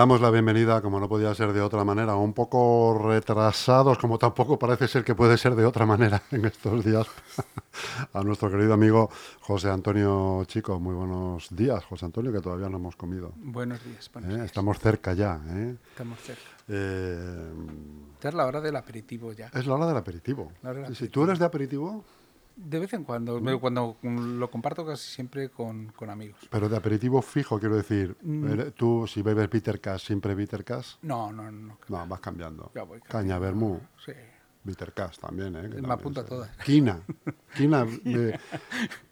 Damos la bienvenida, como no podía ser de otra manera, un poco retrasados, como tampoco parece ser que puede ser de otra manera en estos días, a nuestro querido amigo José Antonio Chico. Muy buenos días, José Antonio, que todavía no hemos comido. Buenos días. Buenos ¿Eh? días. Estamos cerca ya. ¿eh? Estamos cerca. Eh, es la hora del aperitivo ya. es la hora del aperitivo. La hora del Sí, sí. ¿Tú eres de aperitivo? De vez en cuando, cuando lo comparto casi siempre con, con amigos. Pero de aperitivo fijo, quiero decir. Mm. Tú, si bebes cash, siempre bitter cash. No, no, no. No, vas cambiando. Ya voy Caña vermú. Sí. Bitter cash también, ¿eh? que Me también apunto a se- todas. Quina. Quina, eh,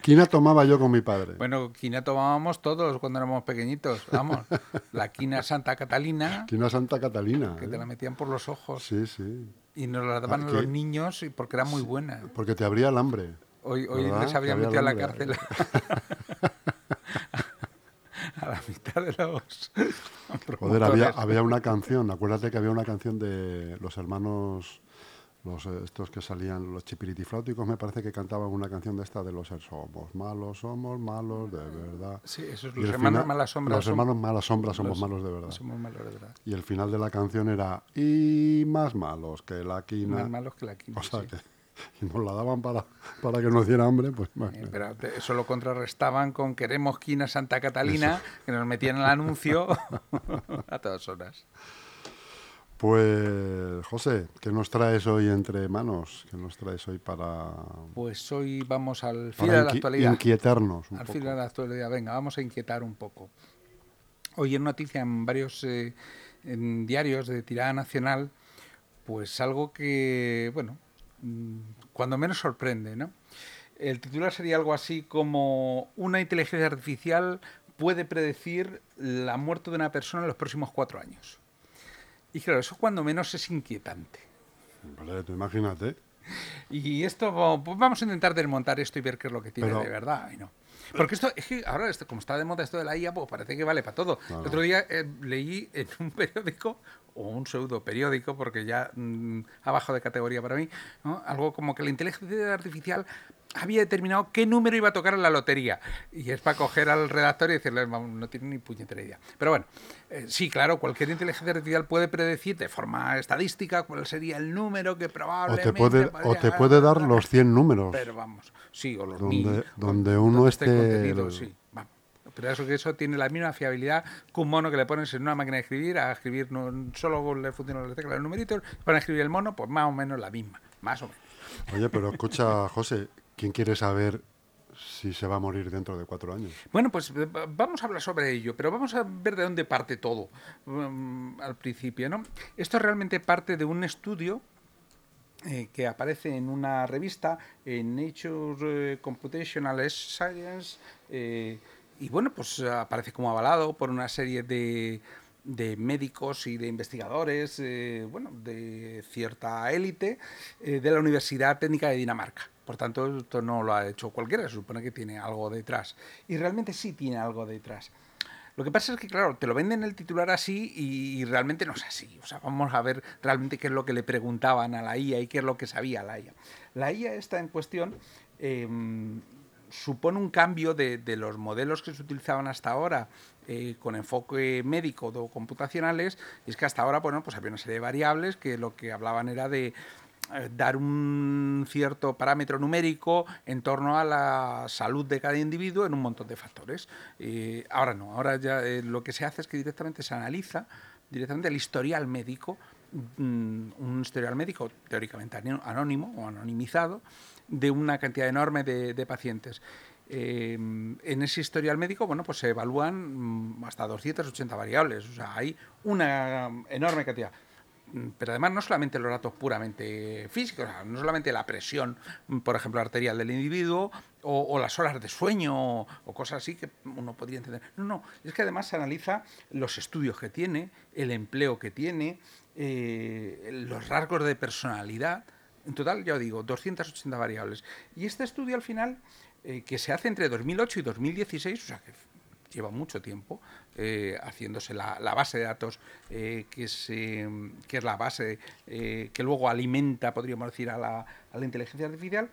quina tomaba yo con mi padre. Bueno, quina tomábamos todos cuando éramos pequeñitos. Vamos, la quina Santa Catalina, Quina Santa Catalina. que ¿eh? te la metían por los ojos Sí, sí. y nos la daban Ah, a los niños porque era muy buena. Porque te abría el hambre. Hoy, hoy les habrían metido a la cárcel. a la mitad de los. Joder, había, había una canción. Acuérdate que había una canción de los hermanos. Los, eh, estos que salían, los chipiritifláuticos, me parece que cantaban una canción de esta de los somos malos, somos malos, de verdad. Sí, esos Y los hermanos malas sombras. Los hermanos malas sombras somos los- malos de verdad. Somos malos de verdad. Y el final de la canción era y más malos que la quina. Más malos que la quina. o sea sí. que y nos la daban para, para que nos diera hambre, pues bueno. Eh, Pero eso lo contrarrestaban con queremos quina Santa Catalina, que nos metían el anuncio a todas horas. Pues José, ¿qué nos traes hoy entre manos? ¿Qué nos traes hoy para, Pues hoy vamos al filo de la actualidad. inquietarnos un Al filo de la actualidad, venga, vamos a inquietar un poco. Hoy en noticia en varios eh, en diarios de tirada nacional, pues algo que, bueno, mm, cuando menos sorprende, ¿no? El titular sería algo así como una inteligencia artificial puede predecir la muerte de una persona en los próximos cuatro años. Y claro, eso cuando menos es inquietante. Vale, tú imagínate. Y esto, pues vamos a intentar desmontar esto y ver qué es lo que tiene Pero- de verdad y no. Porque esto, es que ahora, esto, como está de moda esto de la IA, pues parece que vale para todo. Claro. El otro día eh, leí en un periódico, o un pseudo periódico, porque ya mm, ha bajado de categoría para mí, ¿no? algo como que la inteligencia artificial había determinado qué número iba a tocar en la lotería. Y es para coger al redactor y decirle, "Vamos, no tiene ni puñetera idea. Pero bueno, eh, sí, claro, cualquier inteligencia artificial puede predecir de forma estadística cuál sería el número que O probablemente... te puede, o te puede dar los 100 números. Pero vamos, sí, o los Donde- mil, donde uno esté el- sí. Pero eso que eso tiene la misma fiabilidad que un mono que le pones en una máquina de escribir, a escribir no, solo le funcionan las teclas, los numeritos, para escribir el mono, pues más o menos la misma, más o menos. Oye, pero escucha, José, ¿quién quiere saber si se va a morir dentro de cuatro años? Bueno, pues eh, va- vamos a hablar sobre ello, pero vamos a ver de dónde parte todo mm, al principio, ¿no? Esto realmente parte de un estudio eh, que aparece en una revista, en Nature eh, Computational Science, eh, y bueno, pues aparece como avalado por una serie de, de médicos y de investigadores, eh, bueno, de cierta élite eh, de la Universidad Técnica de Dinamarca. Por tanto, esto no lo ha hecho cualquiera, se supone que tiene algo detrás. Y realmente sí tiene algo detrás. Lo que pasa es que, claro, te lo venden el titular así y, y realmente no es así. O sea, vamos a ver realmente qué es lo que le preguntaban a la IA y qué es lo que sabía la IA. La IA esta en cuestión eh, supone un cambio de, los modelos que se utilizaban hasta ahora eh, con enfoque médico o computacionales. Y es que hasta ahora, bueno, pues había una serie de variables que lo que hablaban era de eh, dar un cierto parámetro numérico en torno a la salud de cada individuo en un montón de factores. Eh, ahora no, ahora ya lo que se hace es que directamente se analiza directamente el historial médico, un historial médico teóricamente anónimo o anonimizado, de una cantidad enorme de, de pacientes. Eh, en ese historial médico, bueno, pues se evalúan mm, hasta 280 variables, o sea, hay una enorme cantidad. Mm, Pero además no solamente los datos puramente físicos, o sea, no solamente la presión, mm, por ejemplo, arterial del individuo, o, o las horas de sueño, o, o cosas así que uno podría entender. No, no, es que además se analiza los estudios que tiene, el empleo que tiene, eh, los rasgos de personalidad. En total, ya os digo, 280 variables. Y este estudio al final, eh, que se hace entre 2008 y 2016, o sea que lleva mucho tiempo eh, haciéndose la, base de datos que, es, eh, que es la base que luego alimenta, podríamos decir, a la, a la inteligencia artificial,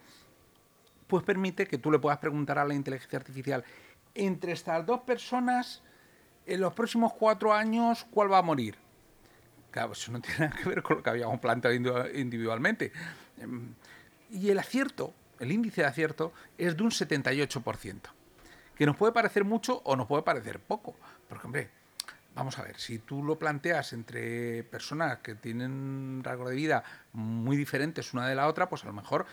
pues permite que tú le puedas preguntar a la inteligencia artificial entre estas dos personas en los próximos cuatro años, ¿cuál va a morir? Claro, eso no tiene nada que ver con lo que habíamos planteado individualmente. Em, y el acierto, el índice de acierto, es de un 78%, que nos puede parecer mucho o nos puede parecer poco. Porque, hombre, vamos a ver, si tú lo planteas entre personas que tienen rasgos de vida muy diferentes una de la otra, pues a lo mejor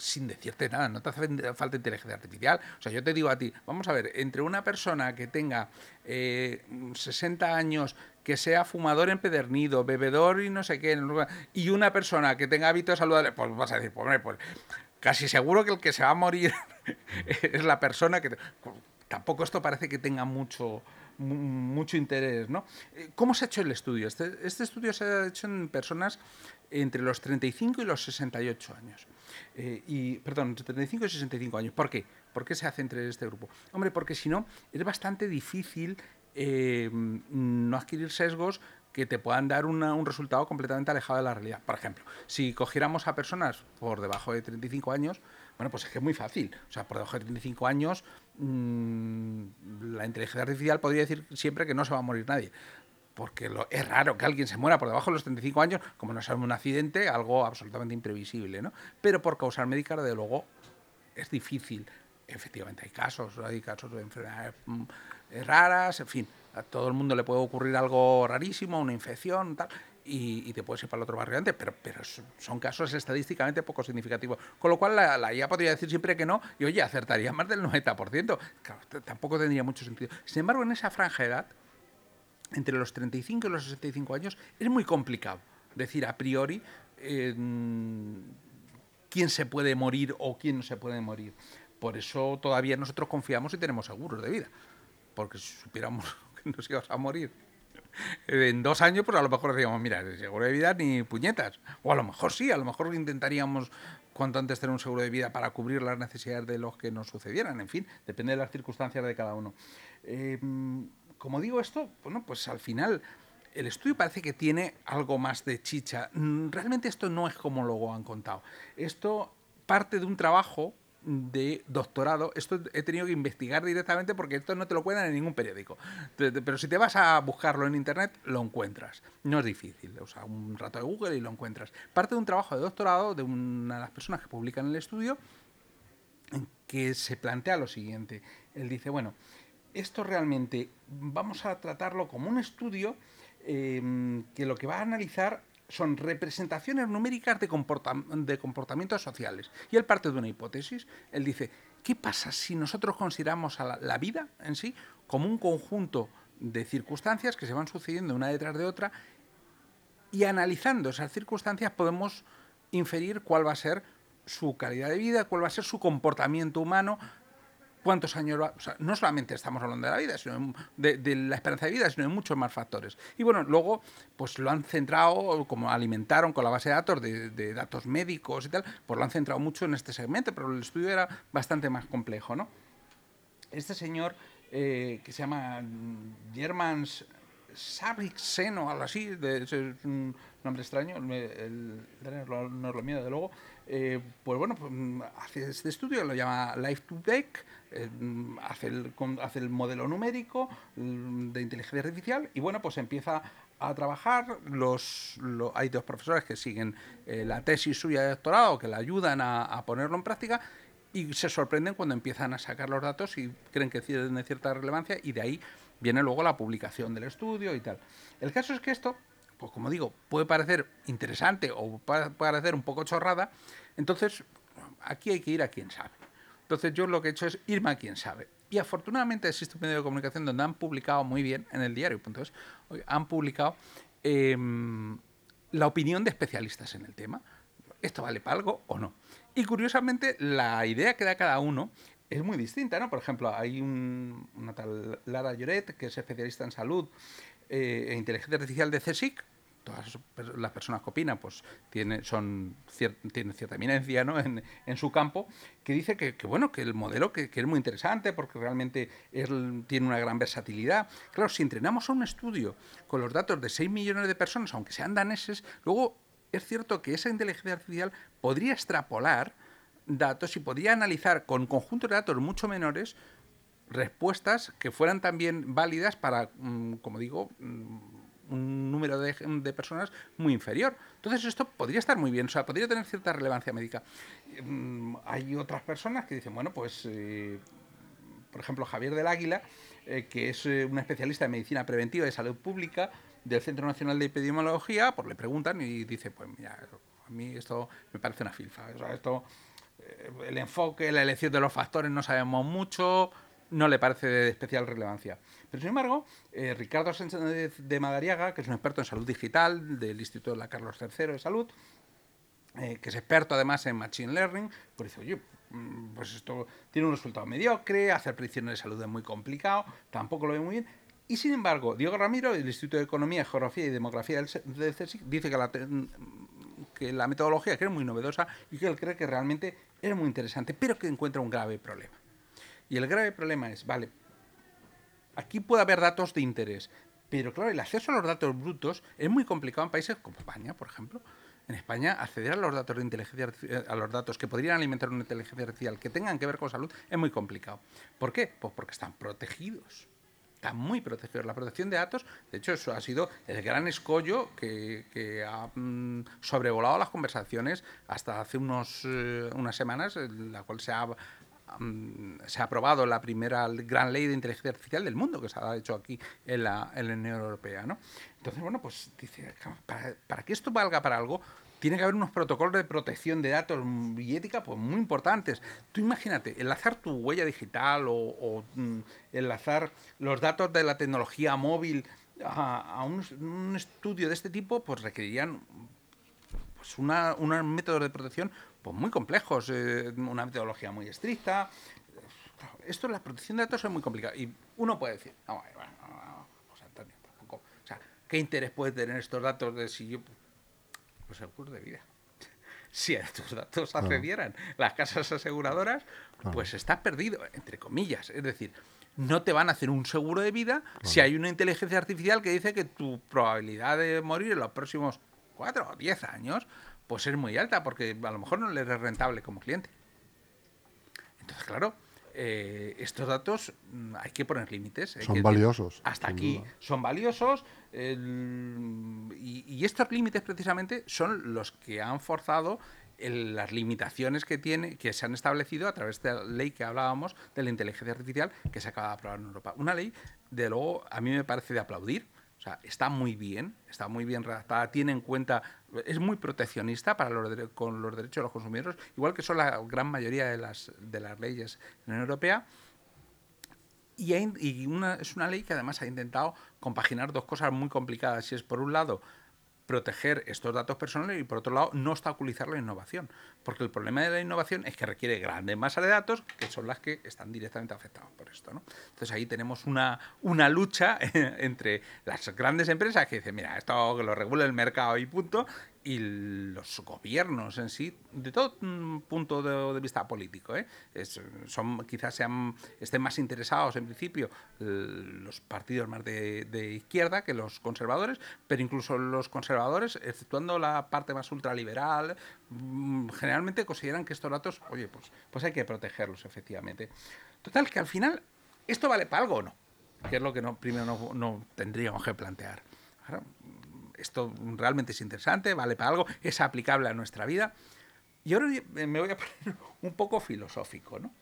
sin decirte nada, no te hace falta inteligencia artificial. O sea, yo te digo a ti, vamos a ver, entre una persona que tenga 60 eh, años, que sea fumador empedernido, bebedor y no sé qué, y una persona que tenga hábitos saludables, pues vas a decir, pues, pues casi seguro que el que se va a morir es la persona que... Tampoco esto parece que tenga mucho mucho interés, ¿no? Eh, ¿Cómo se ha hecho el estudio? Este, este, estudio se ha hecho en personas entre los 35 y los 68 años. Eh, y, perdón, 35 y 65 años. ¿Por qué? ¿Por qué se hace entre este grupo? Hombre, porque si no, es bastante difícil eh, no adquirir sesgos que te puedan dar un resultado completamente alejado de la realidad. Por ejemplo, si cogiéramos a personas por debajo de 35 años, bueno, pues es que es muy fácil. O sea, por debajo de 35 años, mmm, la inteligencia artificial podría decir siempre que no se va a morir nadie. Porque lo, es raro que alguien se muera por debajo de los 35 años, como no sea un accidente, algo absolutamente imprevisible, ¿no? Pero por causar médica, de luego, es difícil. Efectivamente, hay casos, hay casos de enfermedades mm, raras, en fin, a todo el mundo le puede ocurrir algo rarísimo, una infección, tal y, te puedes ir para el otro barrio antes, pero, pero son casos estadísticamente poco significativos. Con lo cual la, la IA podría decir siempre que no y oye, acertaría más del 90%. Claro, tampoco tendría mucho sentido. Sin embargo, en esa franja de edad, entre los 35 y los 65 años, es muy complicado decir a priori quién se puede morir o quién no se puede morir. Por eso todavía nosotros confiamos y tenemos seguros de vida. Porque si supiéramos que nos íbamos a morir en dos años, pues a lo mejor decíamos, mira, seguro de vida ni puñetas. O a lo mejor sí, a lo mejor intentaríamos cuanto antes tener un seguro de vida para cubrir las necesidades de los que nos sucedieran. En fin, depende de las circunstancias de cada uno. Em, como digo esto, bueno, pues al final el estudio parece que tiene algo más de chicha. Mm, realmente esto no es como lo han contado. Esto parte de un trabajo de doctorado. Esto he tenido que investigar directamente porque esto no te lo cuentan en ningún periódico. Pero si te vas a buscarlo en internet, lo encuentras. No es difícil. O sea, un rato de Google y lo encuentras. Parte de un trabajo de doctorado de una de las personas que publican el estudio que se plantea lo siguiente. Él dice, bueno, esto realmente vamos a tratarlo como un estudio eh, que lo que va a analizar son representaciones numéricas de, comportamientos sociales. Y él parte de una hipótesis. Él dice, ¿qué pasa si nosotros consideramos a la, vida en sí como un conjunto de circunstancias que se van sucediendo una detrás de otra y analizando esas circunstancias podemos inferir cuál va a ser su calidad de vida, cuál va a ser su comportamiento humano cuántos años va, no solamente estamos hablando de la vida, sino de, la esperanza de vida, sino de muchos más factores. Y bueno, luego pues lo han centrado, como alimentaron con la base de datos de, datos médicos y tal, pues lo han centrado mucho en este segmento, pero el estudio era bastante más complejo, ¿no? Este señor eh, que se llama Germans Sabriksen o algo así, es un nombre extraño, el, el, no es lo mío, de luego, eh, pues bueno, pues, hace este estudio, lo llama Life to Deck, eh, hace, el, hace el modelo numérico mm, de inteligencia artificial y bueno, pues empieza a trabajar. Los, hay dos profesores que siguen eh, la tesis suya de doctorado, que le ayudan a, ponerlo en práctica y se sorprenden cuando empiezan a sacar los datos y creen que tienen cierta relevancia y de ahí viene luego la publicación del estudio y tal. El caso es que esto, pues como digo, puede parecer interesante o puede parecer un poco chorrada, entonces aquí hay que ir a quien sabe. Entonces yo lo que he hecho es irme a quien sabe. Y afortunadamente existe un medio de comunicación donde han publicado muy bien, en el diario, han publicado em, la opinión de especialistas en el tema. ¿Esto vale para algo o no? Y curiosamente, la idea que da cada uno es muy distinta, ¿no? Por ejemplo, hay una tal Lara Lloret, que es especialista en salud eh, e inteligencia artificial de CSIC, todas las personas que opinan pues tiene, son tienen cierta eminencia ¿no? en, en, su campo, que dice que, bueno, que el modelo que, que, es muy interesante porque realmente tiene una gran versatilidad. Claro, si entrenamos a un estudio con los datos de 6 millones de personas, aunque sean daneses, luego es cierto que esa inteligencia artificial podría extrapolar datos y podría analizar con conjuntos de datos mucho menores respuestas que fueran también válidas para, mm, como digo, mm, un número de, personas muy inferior. Entonces esto podría estar muy bien, o sea, podría tener cierta relevancia médica. Mm, hay otras personas que dicen, bueno, pues, eh, por ejemplo, Javier del Águila, eh, que es eh, un especialista en medicina preventiva y salud pública del Centro Nacional de Epidemiología, pues le preguntan y dice, pues mira, a mí esto me parece una filfa. O sea, esto, el enfoque, la elección de los factores no sabemos mucho, no le parece de especial relevancia. Pero sin embargo, eh, Ricardo Sánchez de Madariaga, que es un experto en salud digital del Instituto de la Carlos III de Salud, eh, que es experto además en Machine Learning, pues dice, oye, mm, pues esto tiene un resultado mediocre, hacer predicciones de salud es muy complicado, tampoco lo ve muy bien. Y sin embargo, Diego Ramiro, del Instituto de Economía, Geografía y Demografía del CSIC, dice que la, que la metodología es muy novedosa y que él cree que realmente es muy interesante, pero que encuentra un grave problema. Y el grave problema es, vale, aquí puede haber datos de interés, pero claro, el acceso a los datos brutos es muy complicado en países como España, por ejemplo. En España, acceder a los datos de inteligencia a los datos que podrían alimentar una inteligencia artificial que tengan que ver con salud es muy complicado. ¿Por qué? Pues porque están protegidos. Están muy protegidos. La protección de datos, de hecho, eso ha sido el gran escollo que, ha mm, sobrevolado las conversaciones hasta hace eh, unas semanas, en la cual se ha se ha aprobado la primera gran ley de inteligencia artificial del mundo que se ha hecho aquí en la, en la Unión Europea. ¿no? Entonces, bueno, pues dice, para, que esto valga para algo, tiene que haber unos protocolos de protección de datos y ética pues, muy importantes. Tú imagínate, enlazar tu huella digital o, mm, enlazar los datos de la tecnología móvil a, un, un, estudio de este tipo, pues requerirían pues una, unos métodos de protección pues muy complejos, eh, una metodología muy estricta. Esto, la protección de datos es muy complicado. Y uno puede decir, no, bueno, José Antonio, tampoco. O sea, ¿qué interés puede tener estos datos de si yo. Pues el curso de vida. Si a estos datos accedieran las casas aseguradoras, pues estás perdido, entre comillas. Es decir, no te van a hacer un seguro de vida si hay una inteligencia artificial que dice que tu probabilidad de morir en los próximos cuatro o diez años pues es muy alta porque a lo mejor no le es rentable como cliente. Entonces, claro, eh, estos datos mm, hay que poner límites. Son valiosos. Hasta aquí son valiosos y, estos límites precisamente son los que han forzado las limitaciones que tiene que se han establecido a través de la ley que hablábamos de la inteligencia artificial que se acaba de aprobar en Europa. Una ley, de luego, a mí me parece de aplaudir o sea, está muy bien, está muy bien redactada, tiene en cuenta, es muy proteccionista para los con los derechos de los consumidores, igual que son la gran mayoría de las, de las leyes en la Unión Europea. Y, es una ley que además ha intentado compaginar dos cosas muy complicadas. Y es, por un lado, proteger estos datos personales y, por otro lado, no obstaculizar la innovación. Porque el problema de la innovación es que requiere grandes masas de datos, que son las que están directamente afectadas por esto. ¿no? Entonces ahí tenemos una, una lucha entre las grandes empresas que dicen, mira, esto que lo regule el mercado y punto, y los gobiernos en sí, de todo punto de, vista político, ¿eh? son quizás sean, estén más interesados en principio los partidos más de, izquierda que los conservadores, pero incluso los conservadores, exceptuando la parte más ultraliberal, mm, generalmente consideran que estos datos, oye, pues, pues hay que protegerlos efectivamente. Total, que al final, ¿esto vale para algo o no? Que es lo que no, primero no, tendríamos que plantear. Esto realmente es interesante, vale para algo, es aplicable a nuestra vida. Y ahora me voy a poner un poco filosófico, ¿no?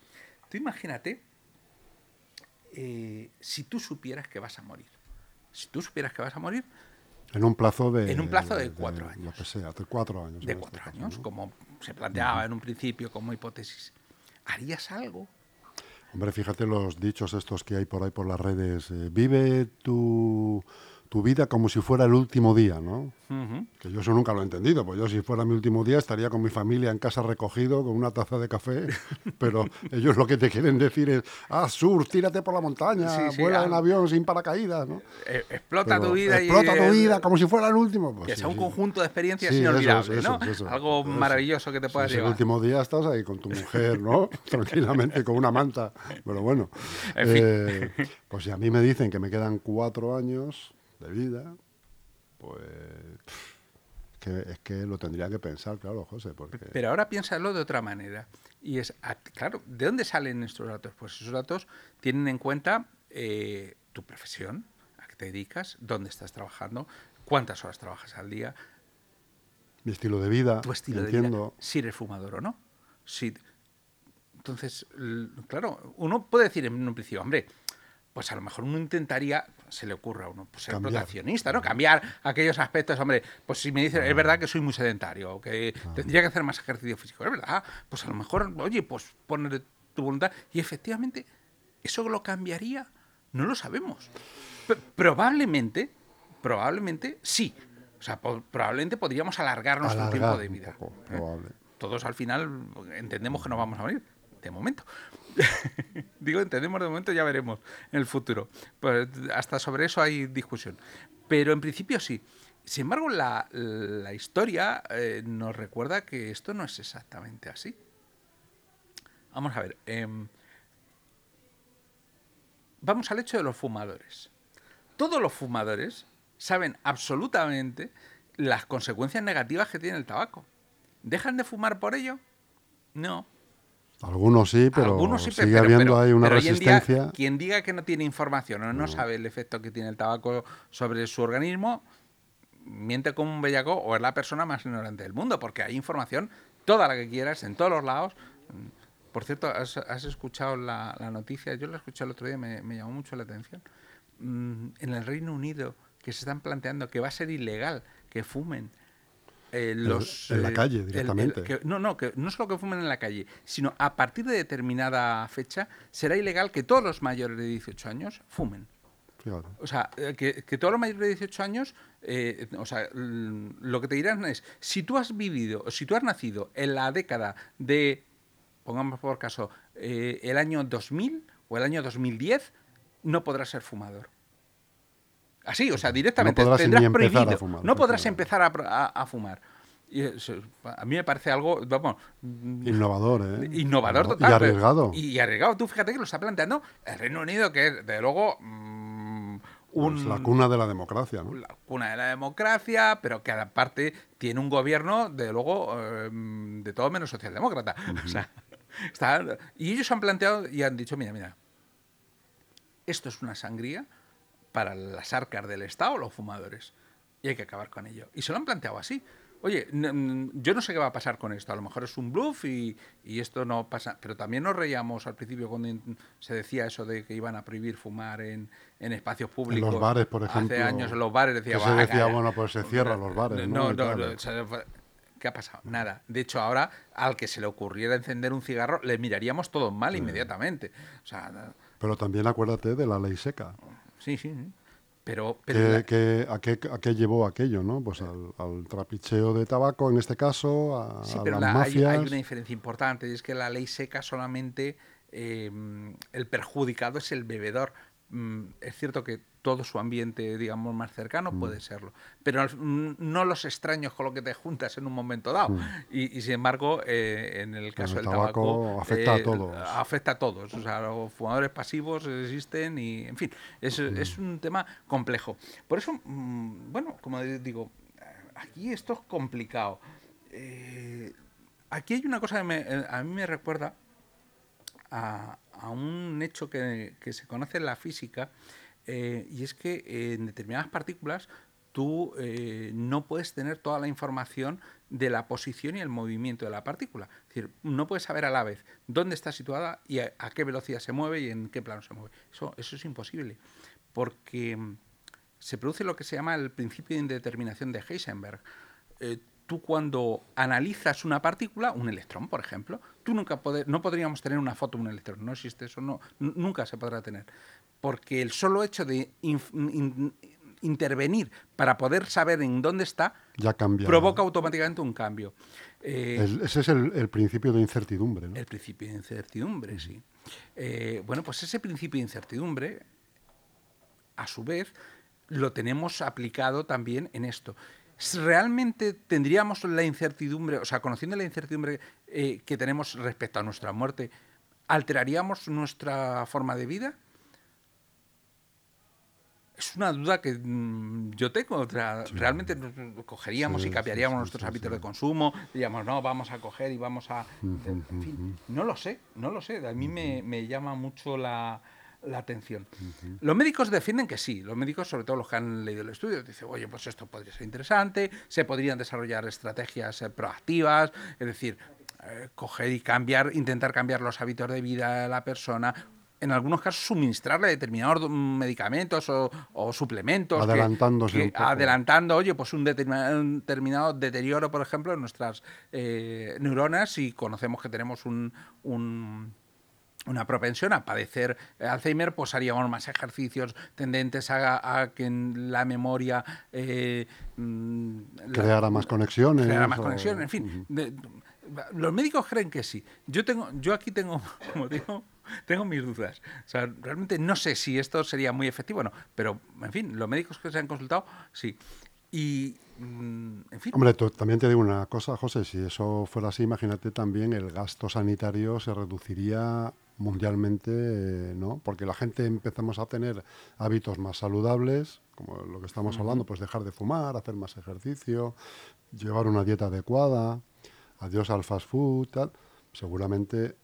Tú imagínate eh, si tú supieras que vas a morir. Si tú supieras que vas a morir. En un plazo de. En un plazo de, cuatro años. Lo que sea, de cuatro años. De cuatro este años, como se planteaba en un principio como hipótesis. ¿Harías algo? Hombre, fíjate los dichos estos que hay por ahí por las redes. Eh, vive tu tu vida como si fuera el último día, ¿no? Que yo eso nunca lo he entendido, pues yo si fuera mi último día estaría con mi familia en casa recogido con una taza de café, pero ellos lo que te quieren decir es, ah, sur, tírate por la montaña, vuela en avión sin paracaídas, ¿no? Eh, explota tu vida. Explota tu vida como si fuera el último. Pues que sea un conjunto de experiencias inolvidables, ¿no? Algo maravilloso que te pueda llevar. El último día estás ahí con tu mujer, ¿no? Tranquilamente, con una manta, pero bueno. Eh, pues si a mí me dicen que me quedan cuatro años de vida, pues que, es que lo tendría que pensar, claro, José. Porque... Pero ahora piénsalo de otra manera. Y es, claro, ¿de dónde salen estos datos? Pues esos datos tienen en cuenta eh, tu profesión, a qué te dedicas, dónde estás trabajando, cuántas horas trabajas al día. Mi estilo de vida. Tu estilo de vida. Si eres fumador o no. Si, entonces, claro, uno puede decir en un principio, hombre, pues a lo mejor uno intentaría, se le ocurra a uno, pues ser proteccionista, ¿no? Cambiar aquellos aspectos, hombre, pues si me dice, es verdad que soy muy sedentario, que tendría que hacer más ejercicio físico, es verdad, pues a lo mejor, oye, pues poner tu voluntad, y efectivamente, ¿eso lo cambiaría? No lo sabemos. probablemente, probablemente sí. O sea, probablemente podríamos alargar nuestro tiempo de vida. ¿eh? Todos al final entendemos que no vamos a morir de momento. Digo, entendemos de momento, ya veremos en el futuro. Pues hasta sobre eso hay discusión. Pero en principio sí. Sin embargo, la, historia eh, nos recuerda que esto no es exactamente así. Vamos a ver. Em, vamos al hecho de los fumadores. Todos los fumadores saben absolutamente las consecuencias negativas que tiene el tabaco. ¿Dejan de fumar por ello? No. Algunos sí, pero sigue habiendo ahí una resistencia. quien diga que no tiene información o no, sabe el efecto que tiene el tabaco sobre su organismo, miente como un bellaco o es la persona más ignorante del mundo, porque hay información toda la que quieras, en todos los lados. Por cierto, ¿has, escuchado la, noticia? Yo la escuché el otro día, me, me llamó mucho la atención. Mm, en el Reino Unido, que se están planteando que va a ser ilegal que fumen eh, los, en la eh, calle directamente. no, no, que no solo que fumen en la calle, sino a partir de determinada fecha será ilegal que todos los mayores de 18 años fumen. O sea, eh, que, todos los mayores de 18 años, o sea, lo que te dirán es, si tú has vivido, si tú has nacido en la década de, pongamos por caso, el año 2000 o el año 2010, no podrás ser fumador. Así, o sea, directamente no tendrás prohibido. Fumar, no podrás empezar a, fumar. Y a mí me parece algo, vamos... Innovador, ¿eh? Innovador total. Y arriesgado. Y, arriesgado. Tú fíjate que lo está planteando el Reino Unido, que es, de luego... Mm, un, la cuna de la democracia, ¿no? La cuna de la democracia, pero que aparte tiene un gobierno, de luego, em, de todo menos socialdemócrata. o sea, y ellos han planteado y han dicho, mira, mira, esto es una sangría, para las arcas del Estado, los fumadores. Y hay que acabar con ello. Y se lo han planteado así. Oye, yo no sé qué va a pasar con esto. A lo mejor es un bluff y, esto no pasa. Pero también nos reíamos al principio cuando se decía eso de que iban a prohibir fumar en, espacios públicos. En los bares, por ejemplo. Hace años en los bares decía, se decía, bueno, pues se cierran los bares. No, no, no, ¿Qué ha pasado? Nada. De hecho, ahora al que se le ocurriera encender un cigarro, le miraríamos todos mal inmediatamente. O sea, pero también acuérdate de la ley seca. Sí, sí. Pero, a, qué, llevó aquello? ¿no? Pues al, trapicheo de tabaco, en este caso, a, sí, pero las mafias. Hay, una diferencia importante, y es que la ley seca solamente eh, el perjudicado es el bebedor. Mm, es cierto que todo su ambiente, digamos, más cercano puede mm. serlo. Pero no los extraños con lo que te juntas en un momento dado. Mm. Y, sin embargo, eh, en el caso del tabaco, afecta a eh, todos. Afecta a todos. O sea, los fumadores pasivos existen y, en fin, es, es un tema complejo. Por eso, mm, bueno, como digo, aquí esto es complicado. Eh, aquí hay una cosa que a mí me recuerda a, un hecho que, que se conoce en la física eh, y es que en determinadas partículas tú eh, no puedes tener toda la información de la posición y el movimiento de la partícula. Es decir, no puedes saber a la vez dónde está situada y a, qué velocidad se mueve y en qué plano se mueve. Eso, eso es imposible, porque mm, se produce lo que se llama el principio de indeterminación de Heisenberg. Eh, tú cuando analizas una partícula, un electrón, por ejemplo, tú nunca no podríamos tener una foto de un electrón, no existe eso, no, nunca se podrá tener porque el solo hecho de intervenir para poder saber en dónde está ya provoca automáticamente un cambio. Eh, ese es el, principio de incertidumbre. ¿no? El principio de incertidumbre, sí. Eh, bueno, pues ese principio de incertidumbre, a su vez, lo tenemos aplicado también en esto. ¿Realmente tendríamos la incertidumbre, o sea, conociendo la incertidumbre eh, que tenemos respecto a nuestra muerte, alteraríamos nuestra forma de vida? es una duda que mm, yo tengo. Realmente cogeríamos y cambiaríamos nuestros hábitos de consumo, diríamos, no, vamos a coger y vamos a... en fin, no lo sé, no lo sé. A mí me, llama mucho la, atención. Los médicos defienden que sí, los médicos, sobre todo los que han leído el estudio, dicen, oye, pues esto podría ser interesante, se podrían desarrollar estrategias eh, proactivas, es decir, eh, coger y cambiar, intentar cambiar los hábitos de vida de la persona, en algunos casos suministrarle determinados medicamentos o, suplementos. Adelantándose. adelantando, oye, pues un determinado, deterioro, por ejemplo, en nuestras eh, neuronas si conocemos que tenemos un, una propensión a padecer Alzheimer, pues haríamos más ejercicios tendentes a, que en la memoria... Eh, mm, creara más conexiones. Creara más conexiones, en fin. los médicos creen que sí. Yo, tengo, yo aquí tengo, como digo tengo mis dudas. O sea, realmente no sé si esto sería muy efectivo o no, pero, en fin, los médicos que se han consultado, sí. Y, mm, en fin. Hombre, también te digo una cosa, José, si eso fuera así, imagínate también el gasto sanitario se reduciría mundialmente, ¿no? Porque la gente empezamos a tener hábitos más saludables, como lo que estamos hablando, pues dejar de fumar, hacer más ejercicio, llevar una dieta adecuada, adiós al fast food, tal. Seguramente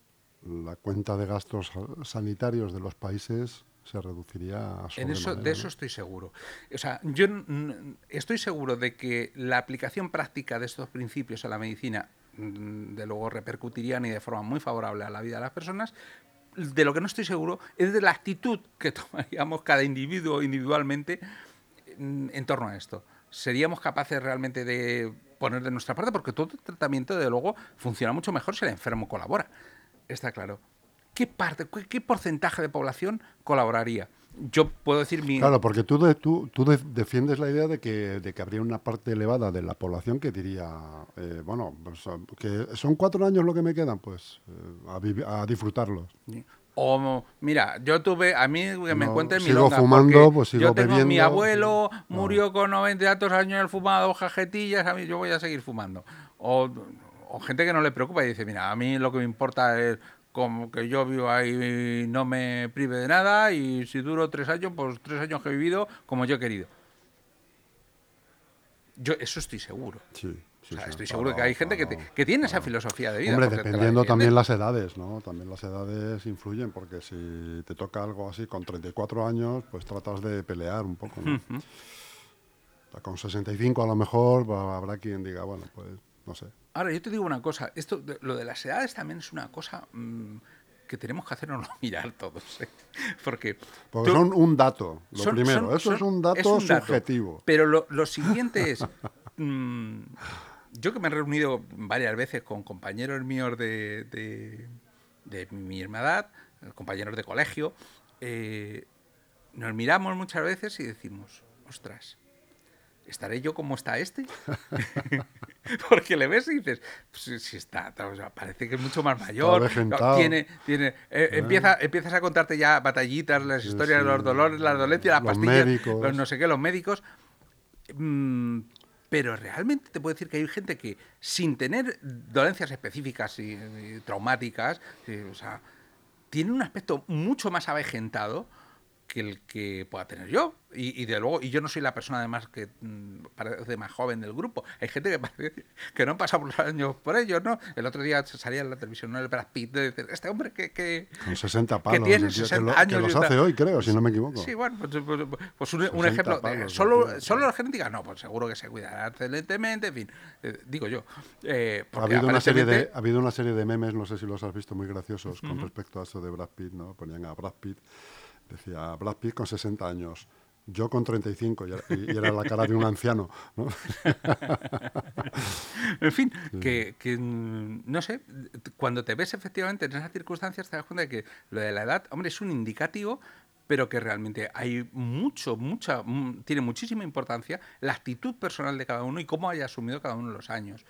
la cuenta de gastos sanitarios de los países se reduciría a en eso De eso estoy seguro. O sea, yo estoy seguro de que la aplicación práctica de estos principios a la medicina, mm, de luego, repercutirían y de forma muy favorable a la vida de las personas. De lo que no estoy seguro es de la actitud que tomaríamos cada individuo individualmente mm, en torno a esto. ¿Seríamos capaces realmente de poner de nuestra parte? Porque todo el tratamiento, de luego, funciona mucho mejor si el enfermo colabora está claro. ¿Qué parte, qué, porcentaje de población colaboraría? Yo puedo decir mi... Claro, porque tú, tú, tú defiendes la idea de que, de que habría una parte elevada de la población que diría, eh, bueno, pues, que son cuatro años lo que me quedan, pues eh, a, disfrutarlos. O, mira, yo tuve, a mí que me cuenten mi Sigo fumando, pues sigo yo tengo, Mi abuelo murió con 90 y años, él fumado jajetillas, a mí yo voy a seguir fumando. O o gente que no le preocupa y dice, mira, a mí lo que me importa es como que yo vivo ahí y no me prive de nada y si duro tres años, pues tres años que he vivido como yo he querido. Yo eso estoy seguro. Sí. estoy seguro de que hay gente que, tiene esa filosofía de vida. Hombre, dependiendo también las edades, ¿no? También las edades influyen, porque si te toca algo así con 34 años, pues tratas de pelear un poco, ¿no? Con 65 a lo mejor habrá quien diga, bueno, pues no sé. Ahora, yo te digo una cosa, esto, lo de las edades también es una cosa mm, que tenemos que hacernos mirar todos. ¿eh? Porque, son un dato, lo primero. Eso es un dato subjetivo. pero lo, siguiente es. Mm, yo que me he reunido varias veces con compañeros míos de, de, mi misma edad, compañeros de colegio, eh, nos miramos muchas veces y decimos, ostras, ¿estaré yo como está este? Porque le ves y dices, pues, si está, parece que es mucho más mayor. tiene, tiene, eh, ah. empieza, empiezas a contarte ya batallitas, las historias los dolores, las dolencias, las pastillas, los no sé qué, los médicos. Mm, pero realmente te puedo decir que hay gente que sin tener dolencias específicas y, traumáticas, o sea, tiene un aspecto mucho más avejentado que el que pueda tener yo. Y, de luego, y yo no soy la persona además que mm, parece más joven del grupo. Hay gente que parece que no han pasado los años por ellos, ¿no? El otro día salía en la televisión ¿no? el Brad Pitt de decir, este hombre que, que con 60 palos, que tiene 60 años. Que los hace hoy, creo, si no me equivoco. Sí, bueno, pues, pues, pues un, ejemplo. solo, solo la genética, no, pues seguro que se cuidará excelentemente, en fin, eh, digo yo. Eh, ha, habido una serie de, ha habido una serie de memes, no sé si los has visto, muy graciosos con respecto a eso de Brad Pitt, ¿no? Ponían a Brad Pitt Decía Brad Pitt con 60 años, yo con 35, y era, la cara de un anciano. ¿no? en fin, que, no sé, cuando te ves efectivamente en esas circunstancias te das cuenta de que lo de la edad, hombre, es un indicativo, pero que realmente hay mucho, mucha, tiene muchísima importancia la actitud personal de cada uno y cómo haya asumido cada uno los años.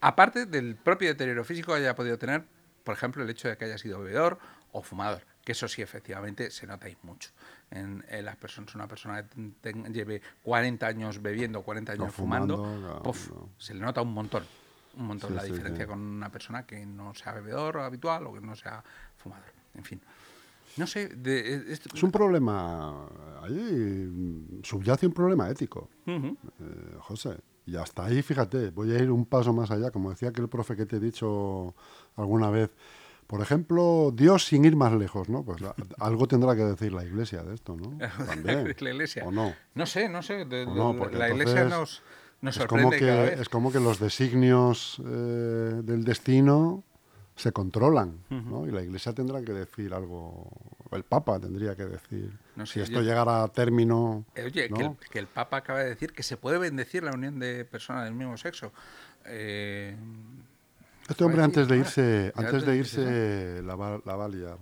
Aparte del propio deterioro físico que haya podido tener, por ejemplo, el hecho de que haya sido bebedor o fumador que eso sí, efectivamente, se nota mucho. En, las personas, una persona que lleve 40 años bebiendo, 40 años fumando, se le nota un montón, un montón la diferencia con una persona que no sea bebedor habitual o que no sea fumador. En fin. No sé, de, eh, esto- Es un problema, ahí subyace un problema ético, Ujú. eh, José. Y hasta ahí, fíjate, voy a ir un paso más allá, como decía aquel profe que te he dicho alguna vez. Por ejemplo, Dios sin ir más lejos, ¿no? Pues la- algo tendrá que decir la Iglesia de esto, ¿no? También. la iglesia. ¿O no? No sé, no sé. de- no, la iglesia nos, nos es como, sorprende cada que, vez. es como que los designios eh, del destino se controlan, ¿no? Y la Iglesia tendrá que decir algo, el Papa tendría que decir, No si sé, esto yo- llegara a término... Eh, Oye, ¿no? que, el, que el Papa acaba de decir que se puede bendecir la unión de personas del mismo sexo. Eh, Este hombre antes de irse, antes te de irse la, va, la va a liar.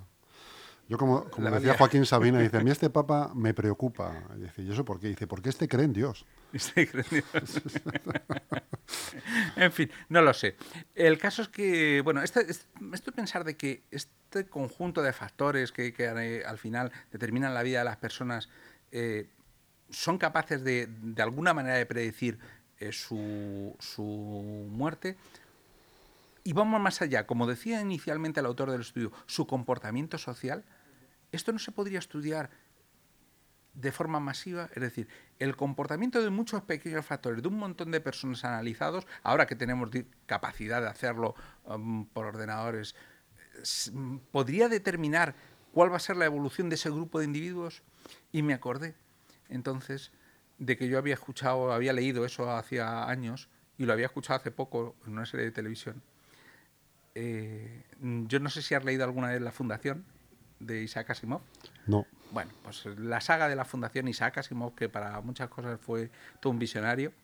Yo como, decía. Joaquín Sabina, dice, a mí este papa me preocupa. Y dice, ¿y eso por qué? Dice, porque este cree en Dios. estoy creyendo- en fin, no lo sé. El caso es que, bueno, este, es- esto de pensar de que este conjunto de factores que, que, al final determinan la vida de las personas eh, son capaces de, de alguna manera de predecir eh, su, su muerte. Y vamos más allá, como decía inicialmente el autor del estudio, su comportamiento social, esto no se podría estudiar de forma masiva, es decir, el comportamiento de muchos pequeños factores, de un montón de personas analizados, ahora que tenemos capacidad de hacerlo um, por ordenadores, podría determinar cuál va a ser la evolución de ese grupo de individuos. Y me acordé entonces de que yo había escuchado, había leído eso hacía años y lo había escuchado hace poco en una serie de televisión. Eh, yo no sé si has leído alguna vez La Fundación de Isaac Asimov. No. Bueno, pues la saga de la Fundación Isaac Asimov, que para muchas cosas fue todo un visionario,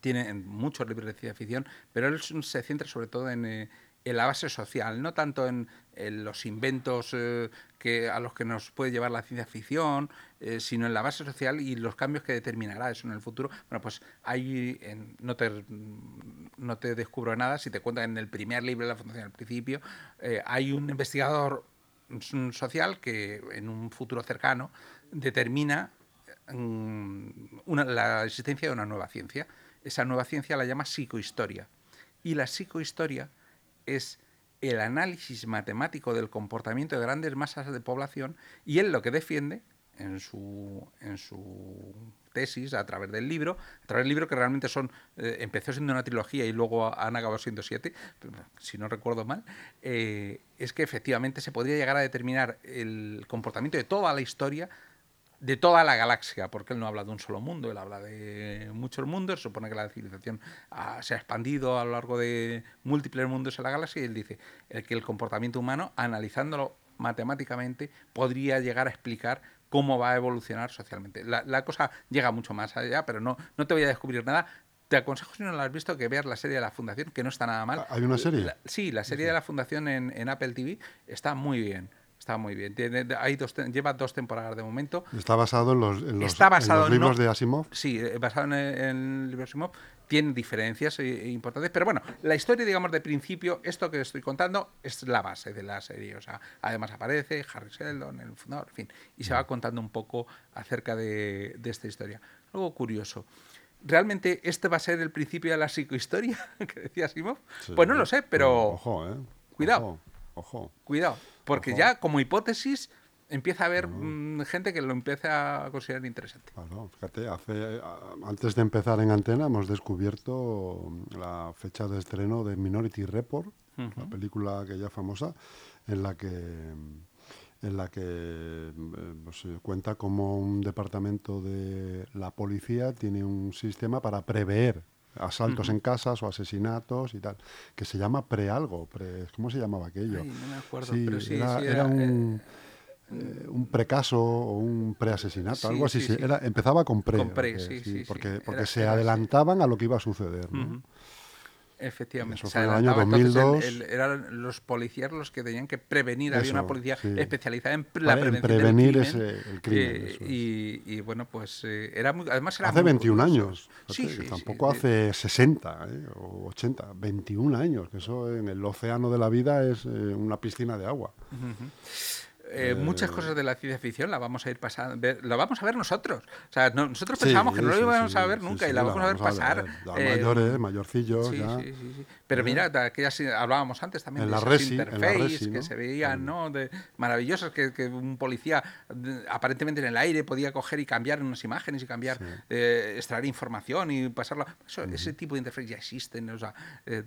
tiene muchos libros de ciencia ficción, pero él se centra sobre todo en, eh, en la base social, no tanto en, los inventos eh, que, a los que nos puede llevar la ciencia ficción, eh, sino en la base social y los cambios que determinará eso en el futuro. Bueno, pues no te descubro nada si te cuento en el primer libro de la Fundación al principio, eh, hay un investigador mm, social que en un futuro cercano determina mm, una- la existencia de una nueva ciencia. Esa nueva ciencia la llama psicohistoria. Y la psicohistoria es el análisis matemático del comportamiento de grandes masas de población y él lo que defiende en su, en su tesis a través del libro, a través del libro que realmente son, eh, empezó siendo una trilogía y luego han acabado siendo siete, si no recuerdo mal, eh, es que efectivamente se podría llegar a determinar el comportamiento de toda la historia de toda la galaxia, porque él no habla de un solo mundo, él habla de muchos mundos, se supone que la civilización ah, se ha expandido a lo largo de múltiples mundos en la galaxia, y él dice que el comportamiento humano, analizándolo matemáticamente, podría llegar a explicar cómo va a evolucionar socialmente. La, la cosa llega mucho más allá, pero no, no te voy a descubrir nada. Te aconsejo, si no lo has visto, que veas la serie de la Fundación, que no está nada mal. ¿Hay una serie? La- sí, la serie de la Fundación en, en Apple TV está muy bien. Está muy bien. Tiene, hay dos, lleva dos temporadas de momento. Está basado en los, en los, Está en basado los en libros no- de Asimov. Sí, eh, basado en el, en el libro Asimov. Tiene diferencias eh, importantes, pero bueno, la historia, digamos, de principio, esto que estoy contando es la base de la serie. O sea, además aparece Harry Sheldon, el fundador, en fin, y se va contando un poco acerca de, de esta historia. Algo curioso. ¿Realmente este va a ser el principio de la psicohistoria que decía Asimov? Sí. Pues no lo sé, pero Ojo, ¿eh? Cuidado. Ojo. ojo. cuidado, porque Ojo. ya como hipótesis empieza a haber mm, gente que lo empieza a considerar interesante. Claro, fíjate, hace, antes de empezar en antena hemos descubierto la fecha de estreno de Minority Report, la película que ya famosa, en la que en la que eh, pues, se cuenta cómo un departamento de la policía tiene un sistema para prever asaltos en casas o asesinatos y tal, que se llama prealgo, pre, ¿cómo se llamaba aquello? Ay, no me acuerdo, Sí, pero sí, era, sí, era era, un, eh, un precaso o un preasesinato, Sí, algo así. sí, sí. Era, empezaba con pre. Con pre, porque, sí, sí, sí. porque, porque Era- se era adelantaban a lo que iba a suceder. ¿no? Efectivamente. Eso fue en el año adelantaba, entonces, 2002. el- el- eran los policías los que tenían que prevenir. Había una Eso, policía sí. especializada en la en prevención prevenir del ese- crimen. el crimen, eh, eso es. y, y, bueno, pues eh, era muy, además era Hace muy 21 curioso. años. Sí, sí, tampoco hace 60 ¿eh? o 80, 21 años, que eso en el océano de la vida es eh, una piscina de agua. Eh, Eh, muchas cosas de la ciencia ficción la vamos a ir pasando, ver- la vamos a ver nosotros. O sea, no- nosotros Sí, pensábamos que no lo íbamos sí, a ver nunca sí, y la vamos a ver pasar. Ya eh, mayores, mayorcillos, Sí, ya. sí, sí, sí. Pero mira, aquellas hablábamos antes también En de esas Resi, Resi, que se veían, ¿no? De, maravillosas, que, que un policía aparentemente en el aire podía coger y cambiar unas imágenes y cambiar, eh, extraer información y pasarla. Eso, Ese tipo de interfaces ya existen, o sea, eh,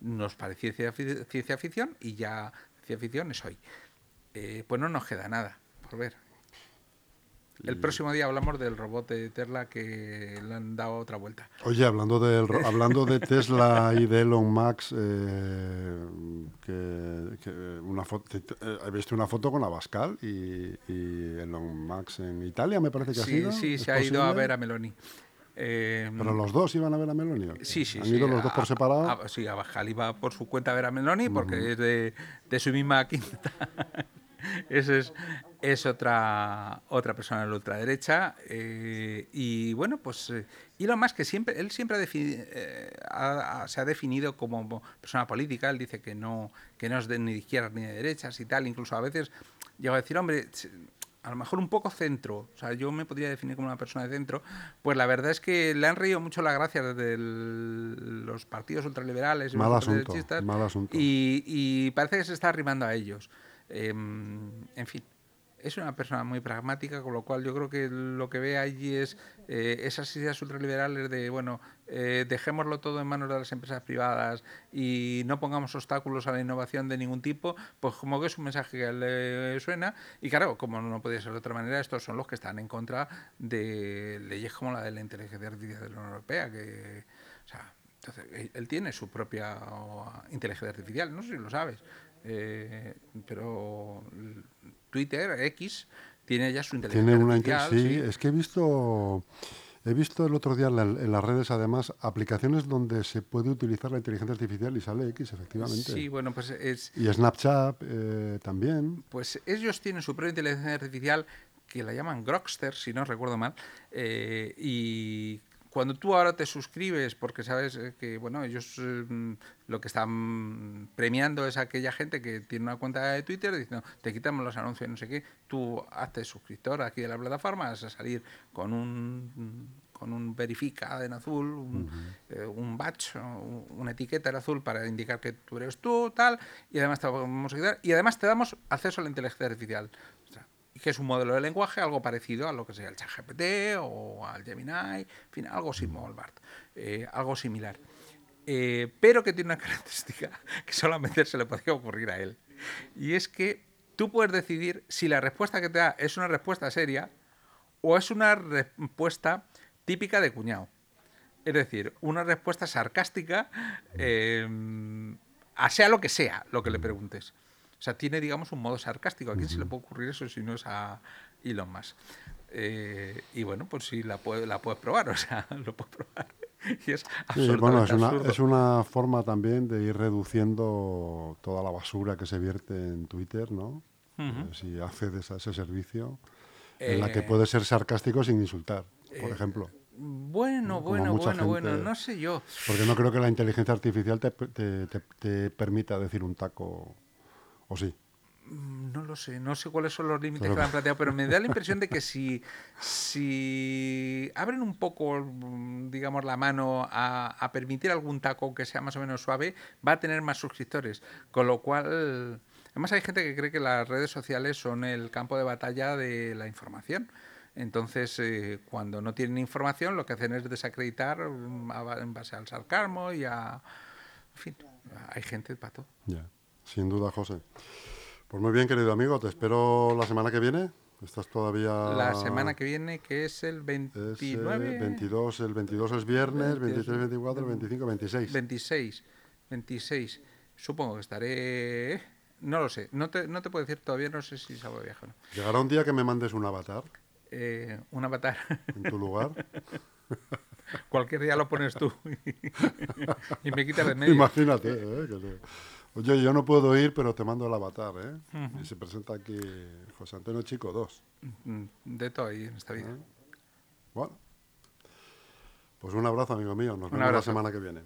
nos parecía ciencia, ciencia ficción y ya ciencia ficción es hoy. Eh, pues no nos queda nada por ver. El próximo día hablamos del robot de Tesla que le han dado otra vuelta. Oye, hablando, ro- hablando de Tesla y de Elon Musk, eh, que, que una foto, eh, he visto una foto con Abascal y, y Elon Musk en Italia, me parece que ha Sí, sido. sí, ¿Es se ha ido a ver a Meloni. Eh, Pero los dos iban a ver a Meloni. Sí, sí, ¿Han sí. ido los dos por separado? a- sí, Abascal iba por su cuenta a ver a Meloni porque es de, de su misma quinta. Esa es, es otra, otra persona de la ultraderecha. eh, y bueno, pues eh, Elon Musk, que siempre, él siempre ha defini- eh, ha- ha- se ha definido como persona política. Él dice que no, que no es de, ni de izquierdas ni de derechas y tal. Incluso a veces llega a decir, hombre, a lo mejor un poco centro, o sea, yo me podría definir como una persona de centro, pues la verdad es que le han reído mucho la gracia de los partidos ultraliberales y Mal los asunto, mal asunto. Y, y parece que se está arrimando a ellos. Em, en fin, es una persona muy pragmática, con lo cual yo creo que lo que ve allí es eh, esas ideas ultraliberales de, bueno, eh, dejémoslo todo en manos de las empresas privadas y no pongamos obstáculos a la innovación de ningún tipo, pues como que es un mensaje que le suena. Y claro, como no podía ser de otra manera, estos son los que están en contra de leyes como la de la inteligencia artificial de la Unión Europea, que, o sea, entonces, él- tiene su propia inteligencia artificial, no sé si lo sabes, eh, pero Twitter, X, tiene ya su inteligencia Tiene una artificial. sí, es que he visto he visto el otro día en, la- en las redes además aplicaciones donde se puede utilizar la inteligencia artificial y sale X efectivamente. Sí, bueno, pues es, Y Snapchat eh, también. Pues ellos tienen su propia inteligencia artificial que la llaman Grokster, si no recuerdo mal, eh, y cuando tú ahora te suscribes, porque sabes eh, que bueno ellos eh, lo que están premiando es aquella gente que tiene una cuenta de Twitter diciendo te quitamos los anuncios, no sé qué, tú hazte suscriptor aquí de la plataforma, vas a salir con un con un verifica en azul, un, eh, un un- una etiqueta en azul para indicar que tú eres tú, tal, y además te vamos a ayudar, y además te damos acceso a la inteligencia artificial. O sea, que es un modelo de lenguaje algo parecido a lo que sería el ChatGPT o al Gemini, en fin, algo similar, BART, eh, algo similar. Eh, pero que tiene una característica que solamente se le podría ocurrir a él. Y es que tú puedes decidir si la respuesta que te da es una respuesta seria o es una respuesta típica de cuñado. Es decir, una respuesta sarcástica eh, a sea lo que sea lo que le preguntes. O sea, tiene, digamos, un modo sarcástico. ¿A quién se le puede ocurrir eso si no es a Elon Musk? Eh, y bueno, pues sí, la, puede- la puedes probar, o sea, lo puedes probar. Y es Sí, absolutamente bueno, es una, es una forma también de ir reduciendo toda la basura que se vierte en Twitter, ¿no? Eh, si accedes a ese servicio, en la que Eh, puedes ser sarcástico sin insultar, por eh, ejemplo. Bueno, bueno, bueno, bueno, no sé yo. Porque no creo que la inteligencia artificial te, te- te- te permita decir un taco, o sí. Mm, No lo sé, no sé cuáles son los límites que han planteado, pero me da la impresión de que si, si abren un poco, mm, digamos, la mano a, a permitir algún taco que sea más o menos suave, va a tener más suscriptores. Con lo cual, además hay gente que cree que las redes sociales son el campo de batalla de la información. Entonces, eh, cuando no tienen información, lo que hacen es desacreditar mm, en base al sarcasmo y a... En fin, hay gente para todo. Sin duda, José. Pues muy bien, querido amigo, te espero la semana que viene. Estás todavía... La semana que viene, que es el es, eh, 29... 22, el 22 es viernes, 23, 24, 25, 26. 26. 26. Supongo que estaré... No lo sé. No te, no te puedo decir todavía, no sé si salgo de viaje o no. Llegará un día que me mandes un avatar Eh, un avatar. en tu lugar. Cualquier día lo pones tú. y me quitas de medio. Imagínate, ¿eh? Que te- Oye, yo no puedo ir, pero te mando el avatar, ¿eh? Y se presenta aquí José Antonio Chico 2. Mm, De todo ahí en esta vida. Bueno. Pues un abrazo, amigo mío. Nos vemos la semana que viene.